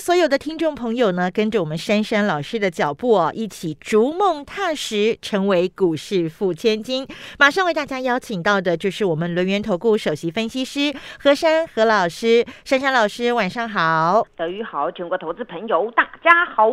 所有的听众朋友呢，跟着我们珊珊老师的脚步哦，一起逐梦踏实，成为股市富千金。马上为大家邀请到的就是我们轮源投顾首席分析师何珊何老师，珊珊老师晚上好，德宇好，全国投资朋友大家好。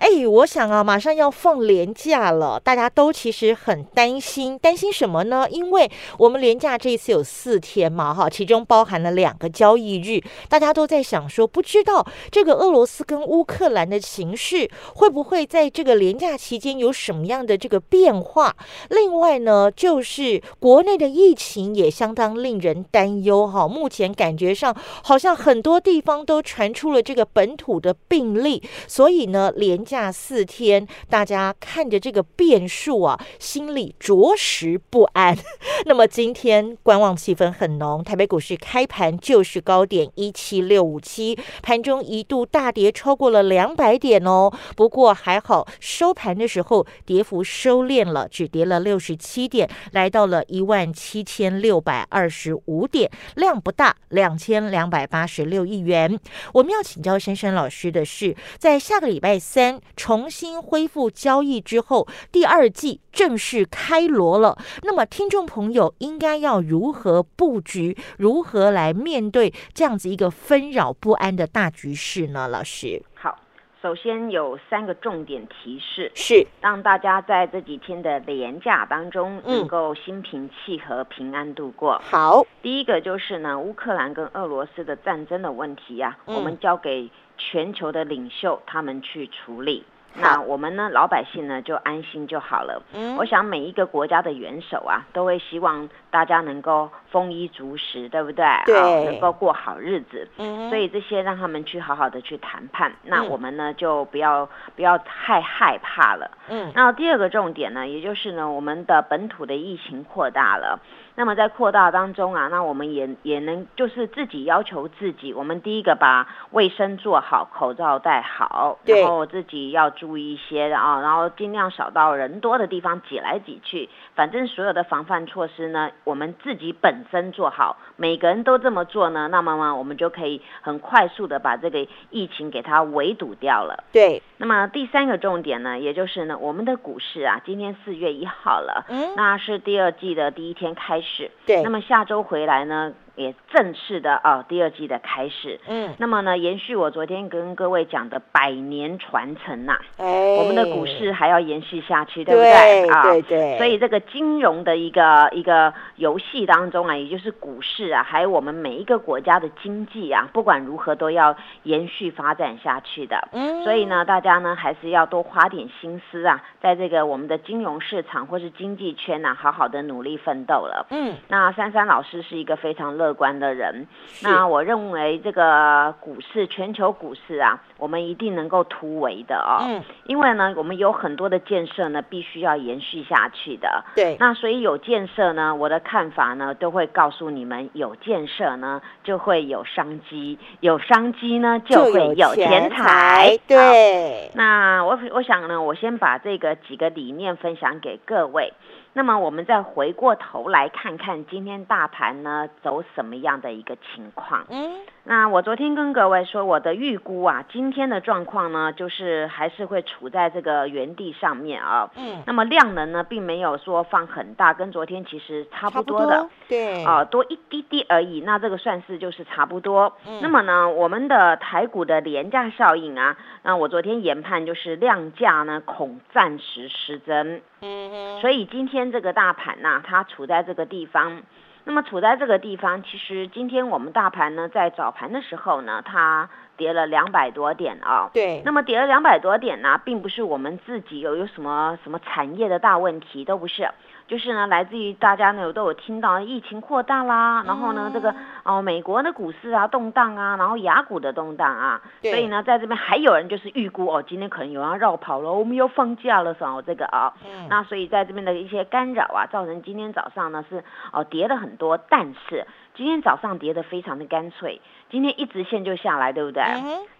哎，我想啊，马上要放年假了，大家都其实很担心，担心什么呢？因为我们年假这一次有四天嘛，哈，其中包含了两个交易日，大家都在想说，不知道这个俄罗斯跟乌克兰的情势会不会在这个年假期间有什么样的这个变化？另外呢，就是国内的疫情也相当令人担忧，哈，目前感觉上好像很多地方都传出了这个本土的病例，所以呢，连。假四天，大家看着这个变数啊，心里着实不安。那么今天观望气氛很浓，台北股市开盘就是高点一七六五七，盘中一度大跌超过了两百点哦。不过还好，收盘的时候跌幅收敛了，只跌了六十七点，来到了一万七千六百二十五点，量不大，两千两百八十六亿元。我们要请教珊珊老师的是，在下个礼拜三。重新恢复交易之后，第二季正式开锣了。那么，听众朋友应该要如何布局？如何来面对这样子一个纷扰不安的大局势呢？老师，好，首先有三个重点提示，是让大家在这几天的廉价当中能够心平气和、平安度过。好，第一个就是呢，乌克兰跟俄罗斯的战争的问题呀，我们交给。全球的领袖他们去处理，那我们呢，老百姓呢就安心就好了。嗯，我想每一个国家的元首啊，都会希望大家能够丰衣足食，对不对？对，能够过好日子。嗯，所以这些让他们去好好的去谈判。那我们呢就不要不要太害怕了。嗯，那第二个重点呢，也就是呢，我们的本土的疫情扩大了。那么在扩大当中啊，那我们也也能就是自己要求自己，我们第一个把卫生做好，口罩戴好，然后自己要注意一些啊，然后尽量少到人多的地方挤来挤去。反正所有的防范措施呢，我们自己本身做好，每个人都这么做呢，那么呢，我们就可以很快速的把这个疫情给它围堵掉了。对。那么第三个重点呢，也就是呢，我们的股市啊，今天四月一号了，嗯，那是第二季的第一天开始，对。那么下周回来呢？也正式的啊，第二季的开始。嗯，那么呢，延续我昨天跟各位讲的百年传承呐，哎，我们的股市还要延续下去，对不对？啊，对对。所以这个金融的一个一个游戏当中啊，也就是股市啊，还有我们每一个国家的经济啊，不管如何都要延续发展下去的。嗯，所以呢，大家呢还是要多花点心思啊，在这个我们的金融市场或是经济圈呐，好好的努力奋斗了。嗯，那珊珊老师是一个非常乐。观的人，那我认为这个股市，全球股市啊，我们一定能够突围的哦。嗯，因为呢，我们有很多的建设呢，必须要延续下去的。对，那所以有建设呢，我的看法呢，都会告诉你们，有建设呢，就会有商机，有商机呢，就会有钱财。对，那我我想呢，我先把这个几个理念分享给各位。那么我们再回过头来看看今天大盘呢走什么样的一个情况？嗯，那我昨天跟各位说我的预估啊，今天的状况呢就是还是会处在这个原地上面啊。嗯，那么量能呢并没有说放很大，跟昨天其实差不多的。对，啊，多一滴滴而已。那这个算是就是差不多。嗯，那么呢，我们的台股的廉价效应啊，那我昨天研判就是量价呢恐暂时失真。嗯哼，所以今天这个大盘呐，它处在这个地方，那么处在这个地方，其实今天我们大盘呢，在早盘的时候呢，它跌了两百多点啊。对。那么跌了两百多点呢，并不是我们自己有有什么什么产业的大问题，都不是。就是呢，来自于大家呢都有听到疫情扩大啦，然后呢，这个哦美国的股市啊动荡啊，然后雅股的动荡啊，所以呢，在这边还有人就是预估哦，今天可能有人要绕跑了，我们又放假了，什么这个啊，那所以在这边的一些干扰啊，造成今天早上呢是哦跌了很多，但是今天早上跌的非常的干脆，今天一直线就下来，对不对？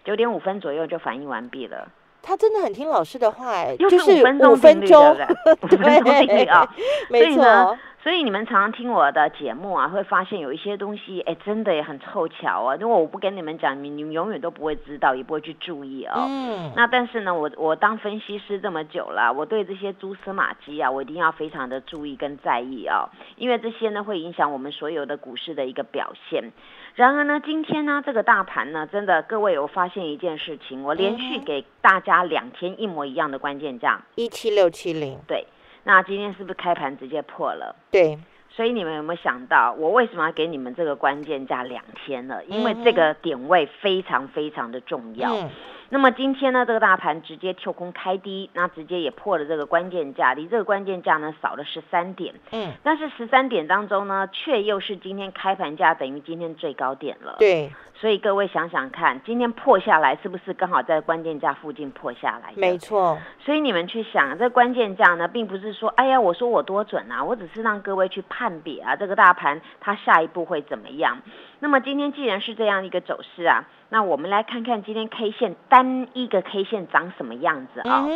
九点五分左右就反应完毕了。他真的很听老师的话，就是五分钟，对啊，没错。所以你们常常听我的节目啊，会发现有一些东西，哎，真的也很凑巧啊。如果我不跟你们讲，你你们永远都不会知道，也不会去注意哦。嗯。那但是呢，我我当分析师这么久了，我对这些蛛丝马迹啊，我一定要非常的注意跟在意啊，因为这些呢会影响我们所有的股市的一个表现。然而呢，今天呢，这个大盘呢，真的各位有发现一件事情，我连续给大家两天一模一样的关键价，一七六七零，对。那今天是不是开盘直接破了？对，所以你们有没有想到，我为什么要给你们这个关键价两天了？因为这个点位非常非常的重要。那么今天呢，这个大盘直接跳空开低，那直接也破了这个关键价，离这个关键价呢少了十三点。嗯，但是十三点当中呢，却又是今天开盘价等于今天最高点了。对，所以各位想想看，今天破下来是不是刚好在关键价附近破下来？没错。所以你们去想，这关键价呢，并不是说，哎呀，我说我多准啊，我只是让各位去判别啊，这个大盘它下一步会怎么样。那么今天既然是这样一个走势啊。那我们来看看今天 K 线单一个 K 线长什么样子啊？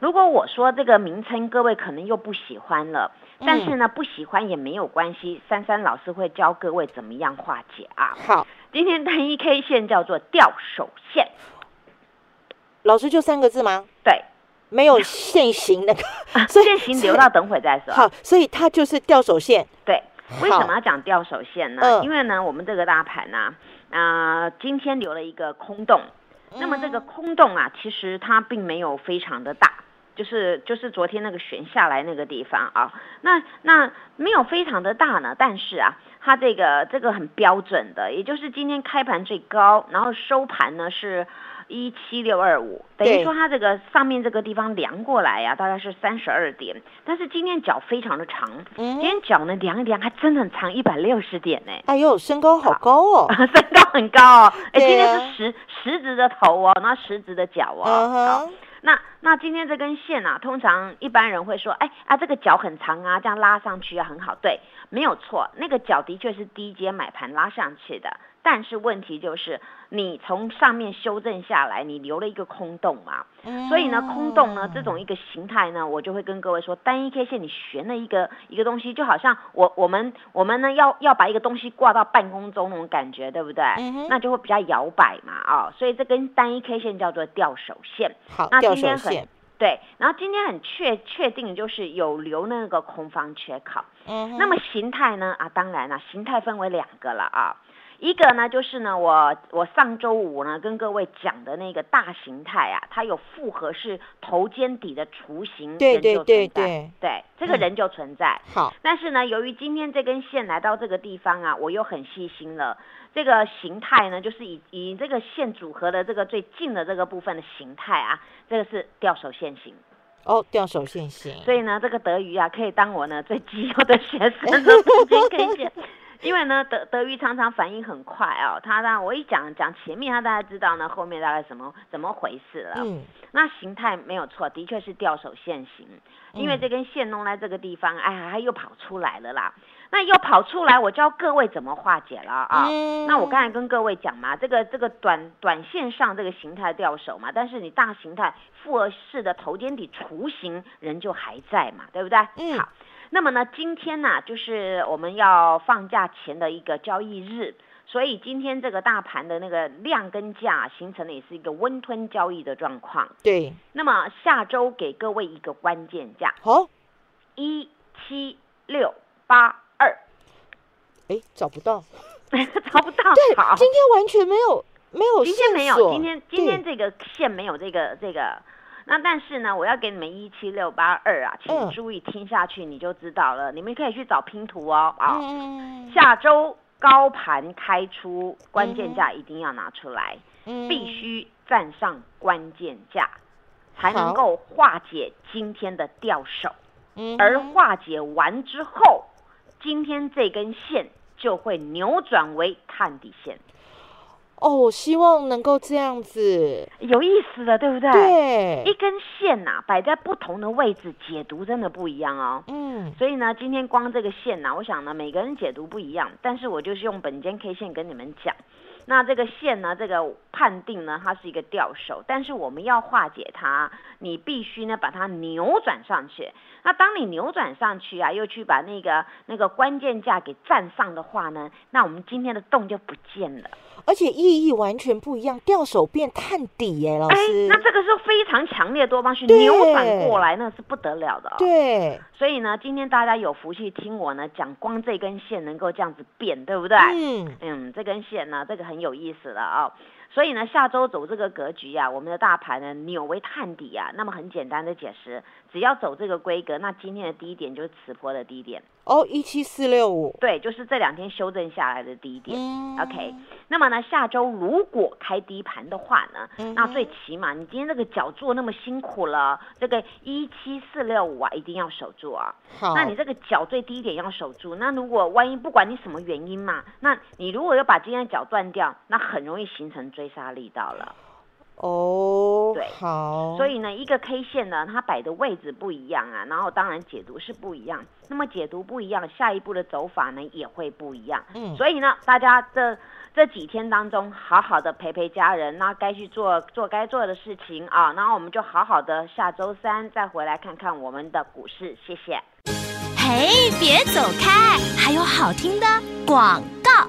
如果我说这个名称，各位可能又不喜欢了，但是呢，不喜欢也没有关系，珊珊老师会教各位怎么样化解啊。好，今天单一 K 线叫做吊手线，老师就三个字吗？对，没有现行那个，现行留到等会再说。好，所以它就是吊手线。对，为什么要讲吊手线呢？因为呢，我们这个大盘呢。啊，今天留了一个空洞，那么这个空洞啊，其实它并没有非常的大，就是就是昨天那个悬下来那个地方啊，那那没有非常的大呢，但是啊，它这个这个很标准的，也就是今天开盘最高，然后收盘呢是。一七六二五，等于说它这个上面这个地方量过来呀，大概是三十二点。但是今天脚非常的长，今天脚呢量一量，还真的很长，一百六十点呢。哎呦，身高好高哦，身高很高哦。哎，今天是十十指的头哦，那十指的脚哦。那那今天这根线啊，通常一般人会说，哎啊，这个脚很长啊，这样拉上去啊很好。对，没有错，那个脚的确是低阶买盘拉上去的。但是问题就是，你从上面修正下来，你留了一个空洞嘛，所以呢，空洞呢这种一个形态呢，我就会跟各位说，单一 K 线你悬了一个一个东西，就好像我我们我们呢要要把一个东西挂到半空中那种感觉，对不对？那就会比较摇摆嘛，啊，所以这根单一 K 线叫做吊手线。好，那今天很。对，然后今天很确确定就是有留那个空方缺口。嗯。那么形态呢？啊，当然了，形态分为两个了啊。一个呢，就是呢，我我上周五呢跟各位讲的那个大形态啊，它有复合式头肩底的雏形，对对对对，对，这个人就存在。好，但是呢，由于今天这根线来到这个地方啊，我又很细心了，这个形态呢，就是以以这个线组合的这个最近的这个部分的形态啊，这个是吊手线型。哦，吊手线型。所以呢，这个德语啊，可以当我呢最基优的学生了，可以讲。因为呢，德德瑜常常反应很快哦，他让我一讲讲前面，他大概知道呢后面大概什么怎么回事了。嗯，那形态没有错，的确是吊手线形，因为这根线弄在这个地方，哎呀，它又跑出来了啦。那又跑出来，我教各位怎么化解了啊？那我刚才跟各位讲嘛，这个这个短短线上这个形态掉手嘛，但是你大形态复合式的头肩底雏形人就还在嘛，对不对？嗯，好。那么呢，今天呢，就是我们要放假前的一个交易日，所以今天这个大盘的那个量跟价形成的也是一个温吞交易的状况。对。那么下周给各位一个关键价，好，一七六八二。哎，找不到，找不到。对，今天完全没有，没有。今天没有，今天今天这个线没有这个这个。那但是呢，我要给你们一七六八二啊，请注意听下去，你就知道了。你们可以去找拼图哦啊。下周高盘开出关键价一定要拿出来，必须站上关键价，才能够化解今天的掉手。而化解完之后，今天这根线就会扭转为探底线。哦，希望能够这样子，有意思的，对不对？对，一根线呐，摆在不同的位置，解读真的不一样哦。嗯，所以呢，今天光这个线呐，我想呢，每个人解读不一样，但是我就是用本间 K 线跟你们讲。那这个线呢？这个判定呢，它是一个吊手，但是我们要化解它，你必须呢把它扭转上去。那当你扭转上去啊，又去把那个那个关键价给站上的话呢，那我们今天的洞就不见了。而且意义完全不一样，掉手变探底耶，老师。那这个是非常强烈多方去扭转过来，那是不得了的。对。所以呢，今天大家有福气听我呢讲，光这根线能够这样子变，对不对？嗯。嗯，这根线呢，这个很有意思的啊。所以呢，下周走这个格局呀，我们的大盘呢扭为探底呀。那么很简单的解释，只要走这个规格，那今天的低点就是此波的低点。哦，一七四六五，对，就是这两天修正下来的低点。OK，那么呢，下周如果开低盘的话呢，那最起码你今天这个脚做那么辛苦了，这个一七四六五啊，一定要守住啊。好，那你这个脚最低点要守住。那如果万一不管你什么原因嘛，那你如果要把今天的脚断掉，那很容易形成追杀力道了。哦，对，好，所以呢，一个 K 线呢，它摆的位置不一样啊，然后当然解读是不一样，那么解读不一样，下一步的走法呢也会不一样。嗯，所以呢，大家这这几天当中，好好的陪陪家人，那该去做做该做的事情啊，然后我们就好好的下周三再回来看看我们的股市，谢谢。嘿，别走开，还有好听的广告。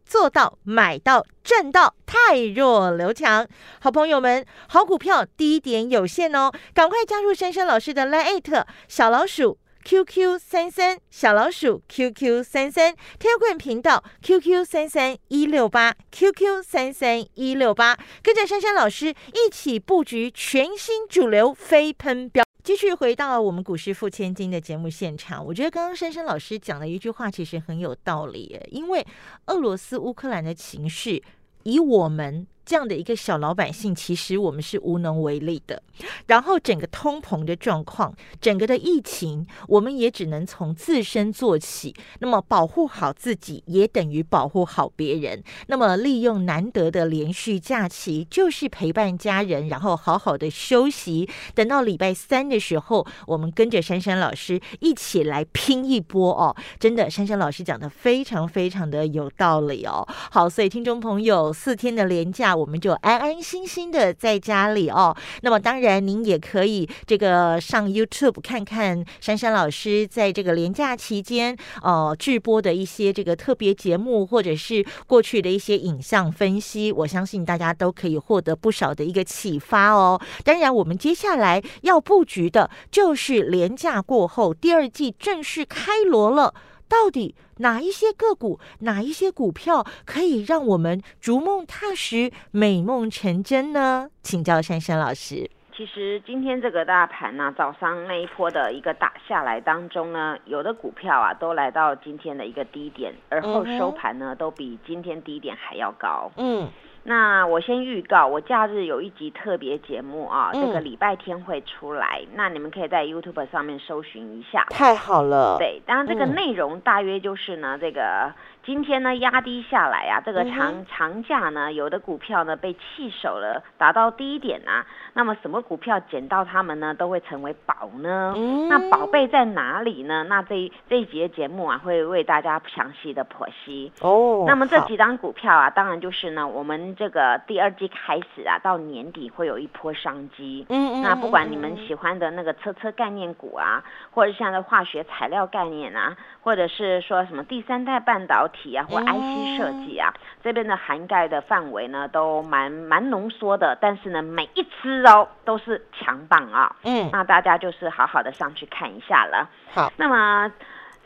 做到买到赚到，太弱留强。好朋友们，好股票低点有限哦，赶快加入珊珊老师的 Line 小老鼠 QQ 三三小老鼠 QQ 三三天棍频道 QQ 三三一六八 QQ 三三一六八，跟着珊珊老师一起布局全新主流飞喷标。继续回到我们股市付千金的节目现场，我觉得刚刚珊珊老师讲的一句话其实很有道理，因为俄罗斯乌克兰的情绪，以我们。这样的一个小老百姓，其实我们是无能为力的。然后整个通膨的状况，整个的疫情，我们也只能从自身做起。那么保护好自己，也等于保护好别人。那么利用难得的连续假期，就是陪伴家人，然后好好的休息。等到礼拜三的时候，我们跟着珊珊老师一起来拼一波哦！真的，珊珊老师讲的非常非常的有道理哦。好，所以听众朋友，四天的连假。我们就安安心心的在家里哦。那么当然，您也可以这个上 YouTube 看看珊珊老师在这个连假期间呃直播的一些这个特别节目，或者是过去的一些影像分析。我相信大家都可以获得不少的一个启发哦。当然，我们接下来要布局的就是连假过后第二季正式开锣了。到底哪一些个股、哪一些股票可以让我们逐梦踏实、美梦成真呢？请教珊珊老师。其实今天这个大盘呢，早上那一波的一个打下来当中呢，有的股票啊都来到今天的一个低点，而后收盘呢都比今天低点还要高。嗯。那我先预告，我假日有一集特别节目啊，这个礼拜天会出来，那你们可以在 YouTube 上面搜寻一下。太好了。对，当然这个内容大约就是呢，这个。今天呢压低下来啊，这个长长假呢，有的股票呢被弃守了，达到低点啊。那么什么股票捡到它们呢，都会成为宝呢？那宝贝在哪里呢？那这这一节节目啊，会为大家详细的剖析哦。那么这几张股票啊，当然就是呢，我们这个第二季开始啊，到年底会有一波商机。嗯嗯。那不管你们喜欢的那个车车概念股啊，或者像这化学材料概念啊，或者是说什么第三代半导。体啊，或 IC 设计啊，这边的涵盖的范围呢，都蛮蛮浓缩的。但是呢，每一支哦都是强棒啊。嗯，那大家就是好好的上去看一下了。好，那么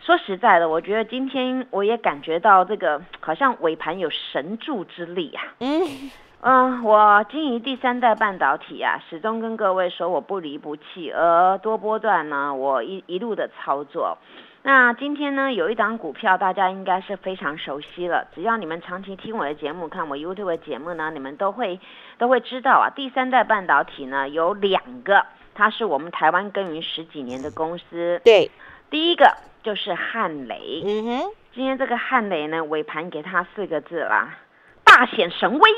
说实在的，我觉得今天我也感觉到这个好像尾盘有神助之力啊。嗯嗯，我经营第三代半导体啊，始终跟各位说我不离不弃，而多波段呢，我一一路的操作。那今天呢，有一档股票大家应该是非常熟悉了，只要你们长期听我的节目，看我 YouTube 的节目呢，你们都会都会知道啊。第三代半导体呢有两个，它是我们台湾耕耘十几年的公司。对，第一个。就是汉雷，嗯哼，今天这个汉雷呢，尾盘给他四个字啦，大显神威，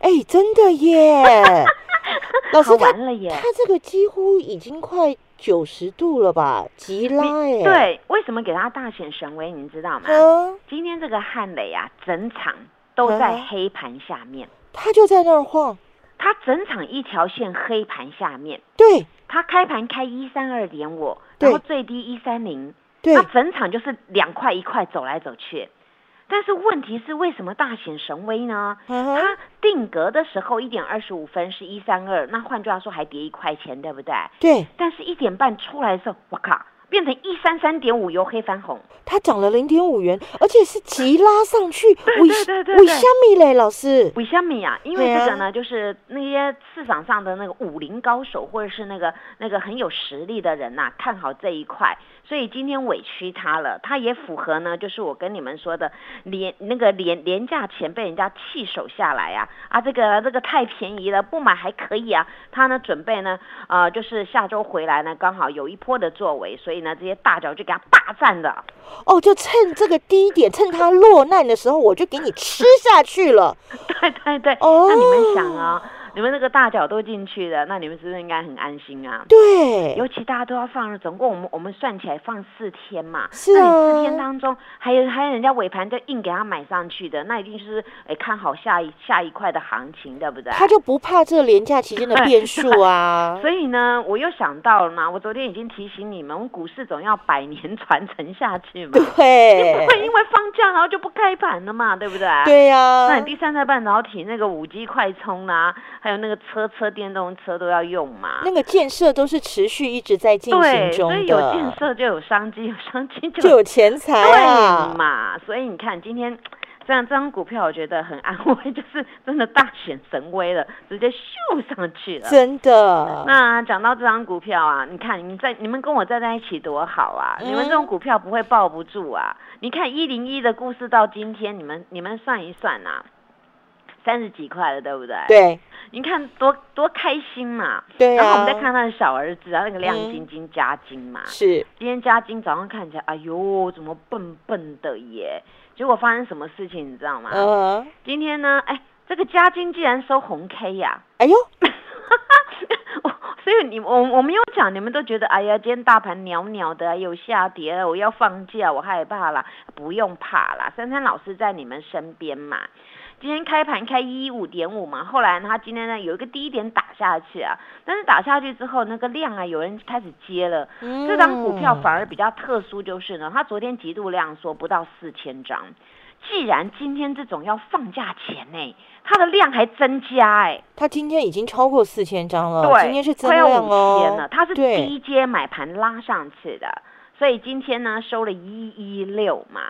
哎，真的耶，老师完了耶，他这个几乎已经快九十度了吧，急拉哎，对，为什么给他大显神威？你知道吗？嗯，今天这个汉雷啊，整场都在黑盘下面，他就在那儿晃，他整场一条线黑盘下面，对，他开盘开一三二点五，然后最低一三零。对，他整场就是两块一块走来走去，但是问题是为什么大显神威呢？它定格的时候一点二十五分是一三二，那换句话说还跌一块钱，对不对？对。但是一点半出来的时候，我靠！变成一三三点五由黑翻红，它涨了零点五元，而且是急拉上去。对对对对，为虾米嘞，老师？为虾米啊？因为这个呢，就是那些市场上的那个武林高手，或者是那个那个很有实力的人呐，看好这一块，所以今天委屈他了。他也符合呢，就是我跟你们说的廉那个廉廉价钱被人家弃守下来呀啊，这个这个太便宜了，不买还可以啊。他呢准备呢，呃，就是下周回来呢，刚好有一波的作为，所以。呢这些大脚就给他霸占了，哦，就趁这个低点，趁他落难的时候，我就给你吃下去了。对对对，哦，那你们想啊。你们那个大脚都进去了，那你们是不是应该很安心啊？对，尤其大家都要放了，总共我们我们算起来放四天嘛。是啊。那你四天当中，还有还有人家尾盘就硬给他买上去的，那一定是哎看好下一下一块的行情，对不对？他就不怕这廉价期间的变数啊。所以呢，我又想到了嘛，我昨天已经提醒你们，我们股市总要百年传承下去嘛。对。不会因为放假然后就不开盘了嘛，对不对？对呀。那你第三代半导体那个五 G 快充啊？还有那个车车电动车都要用嘛？那个建设都是持续一直在进行中的，所以有建设就有商机，有商机就有 钱财啊嘛。所以你看今天这样这张股票，我觉得很安慰，就是真的大显神威了，直接秀上去了，真的。那讲到这张股票啊，你看你在你们跟我站在一起多好啊！你们这种股票不会抱不住啊！你看一零一的故事到今天，你们你们算一算呐。三十几块了，对不对？对，你看多多开心嘛。对然后我们再看他的小儿子啊，那个亮晶晶加金嘛。是。今天加金早上看起来，哎呦，怎么笨笨的耶？结果发生什么事情，你知道吗？嗯。今天呢，哎，这个加金竟然收红 K 呀！哎呦，所以你我我没有讲，你们都觉得，哎呀，今天大盘袅袅的，有下跌了，我要放假，我害怕了。不用怕啦，珊珊老师在你们身边嘛。今天开盘开一五点五嘛，后来呢，它今天呢有一个低点打下去啊，但是打下去之后，那个量啊，有人开始接了。这张股票反而比较特殊，就是呢，它昨天极度量缩不到四千张，既然今天这种要放假前呢，它的量还增加哎，它今天已经超过四千张了，对，今天是增量哦，了，它是低阶买盘拉上去的，所以今天呢收了一一六嘛。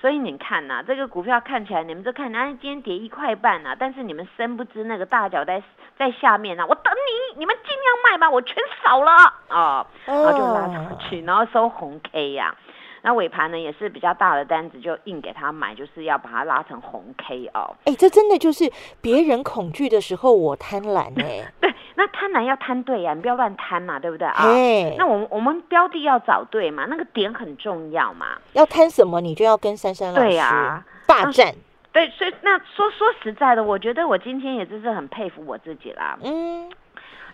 所以你看呐，这个股票看起来，你们就看，啊，今天跌一块半呐，但是你们深不知那个大脚在在下面呐，我等你，你们尽量卖吧，我全扫了啊，然后就拉上去，然后收红 K 呀。那尾盘呢也是比较大的单子，就硬给他买，就是要把它拉成红 K 哦。哎，这真的就是别人恐惧的时候，我贪婪哎。对，那贪婪要贪对呀，你不要乱贪嘛，对不对啊？哎，那我们我们标的要找对嘛，那个点很重要嘛。要贪什么，你就要跟珊珊老师霸占。对，所以那说说实在的，我觉得我今天也真是很佩服我自己啦。嗯。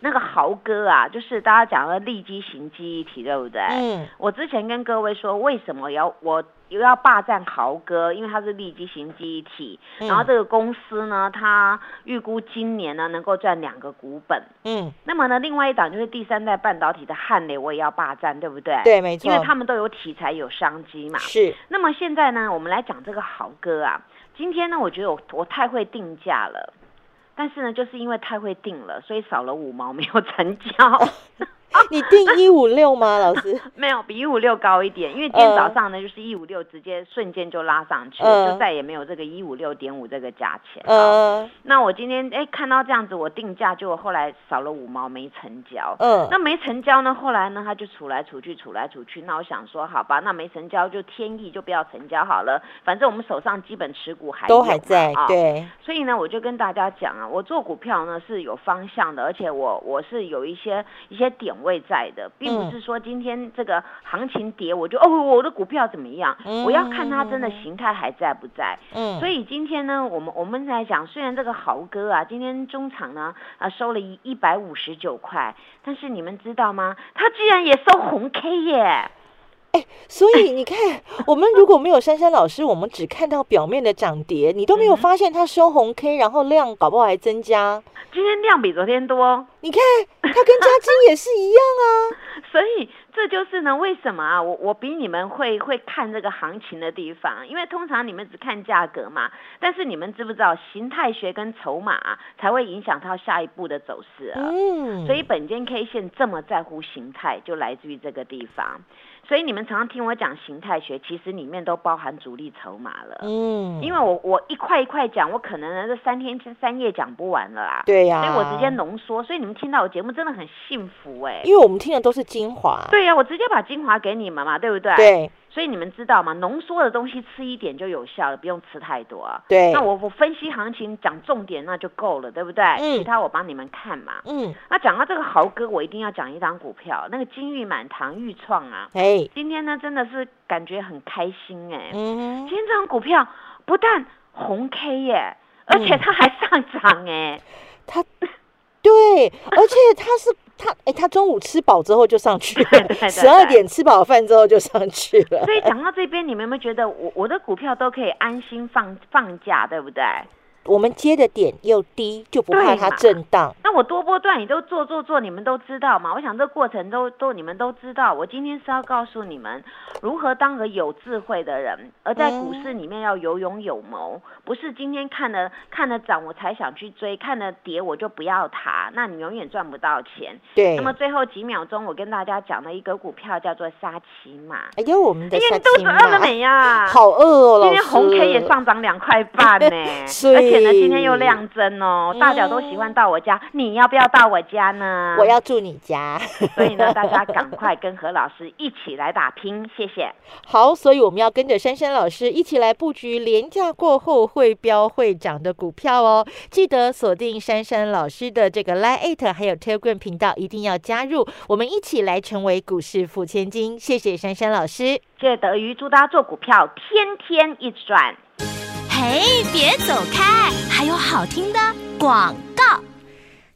那个豪哥啊，就是大家讲的立基型记忆体，对不对？嗯。我之前跟各位说，为什么要我又要霸占豪哥？因为它是立基型记忆体，然后这个公司呢，它预估今年呢能够赚两个股本。嗯。那么呢，另外一档就是第三代半导体的汉雷，我也要霸占，对不对？对，没错。因为他们都有题材，有商机嘛。是。那么现在呢，我们来讲这个豪哥啊。今天呢，我觉得我我太会定价了。但是呢，就是因为太会定了，所以少了五毛没有成交。你定一五六吗，老师？没有，比一五六高一点，因为今天早上呢，就是一五六，直接瞬间就拉上去，就再也没有这个一五六点五这个价钱。嗯，那我今天哎看到这样子，我定价就后来少了五毛没成交。嗯，那没成交呢，后来呢，他就出来出去，出来出去。那我想说，好吧，那没成交就天意，就不要成交好了。反正我们手上基本持股还都还在啊，对。所以呢，我就跟大家讲啊，我做股票呢是有方向的，而且我我是有一些一些点位在的，并不是说今天这个行情跌，我就哦我的股票怎么样？我要看它真的形态还在不在。嗯，所以今天呢，我们我们在讲，虽然这个豪哥啊，今天中场呢啊收了一一百五十九块，但是你们知道吗？他居然也收红 K 耶！所以你看，我们如果没有珊珊老师，我们只看到表面的涨跌，你都没有发现它收红 K，然后量搞不好还增加。今天量比昨天多，你看它跟嘉金也是一样啊。所以这就是呢，为什么啊？我我比你们会会看这个行情的地方，因为通常你们只看价格嘛。但是你们知不知道，形态学跟筹码才会影响到下一步的走势啊？嗯。所以本间 K 线这么在乎形态，就来自于这个地方。所以你们常常听我讲形态学，其实里面都包含主力筹码了。嗯，因为我我一块一块讲，我可能这三天三夜讲不完了啊。对呀，所以我直接浓缩，所以你们听到我节目真的很幸福哎。因为我们听的都是精华。对呀，我直接把精华给你们嘛，对不对？对。所以你们知道吗？浓缩的东西吃一点就有效了，不用吃太多啊。对。那我我分析行情讲重点那就够了，对不对？嗯。其他我帮你们看嘛。嗯。那讲到这个豪哥，我一定要讲一张股票，那个金玉满堂玉创啊。哎。今天呢，真的是感觉很开心哎。嗯。今天这张股票不但红 K 耶，而且它还上涨哎。它。对，而且他是。他哎，他中午吃饱之后就上去了 十二点吃饱饭之后就上去了。所以讲到这边，你们有没有觉得我我的股票都可以安心放放假，对不对？我们接的点又低，就不怕它震荡。那我多波段你都做做做，你们都知道嘛？我想这过程都都你们都知道。我今天是要告诉你们如何当个有智慧的人，而在股市里面要有勇有谋，不是今天看了看了涨我才想去追，看了跌我就不要它，那你永远赚不到钱。对。那么最后几秒钟，我跟大家讲了一个股票叫做沙琪玛。哎呦，我们的沙琪玛。肚子饿了没呀？好饿哦，今天红 K 也上涨两块半呢，而且。今天又亮针哦，大脚都喜欢到我家，你要不要到我家呢？我要住你家，所以呢，大家赶快跟何老师一起来打拼，谢谢。好，所以我们要跟着珊珊老师一起来布局廉价过后会飙会涨的股票哦。记得锁定珊珊老师的这个 Line 还有 Telegram 频道，一定要加入，我们一起来成为股市富千金。谢谢珊珊老师，谢谢德瑜，祝大家做股票天天一直赚。嘿，别走开！还有好听的广告，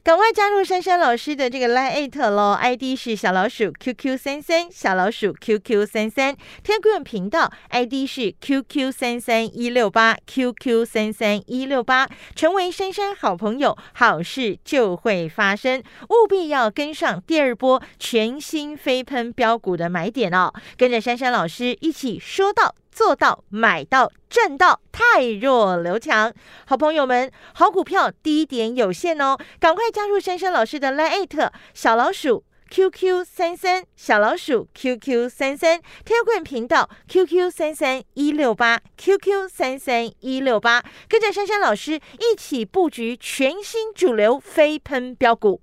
赶快加入珊珊老师的这个 Line 喽！ID 是小老鼠 QQ 三三，小老鼠 QQ 三三。天棍频道 ID 是 QQ 三三一六八，QQ 三三一六八。成为珊珊好朋友，好事就会发生，务必要跟上第二波全新飞喷标股的买点哦！跟着珊珊老师一起说到。做到买到赚到，太弱留强。好朋友们，好股票低点有限哦，赶快加入珊珊老师的 Line 小老鼠 QQ 三三小老鼠 QQ 三三天棍频道 QQ 三三一六八 QQ 三三一六八，跟着珊珊老师一起布局全新主流飞喷标股。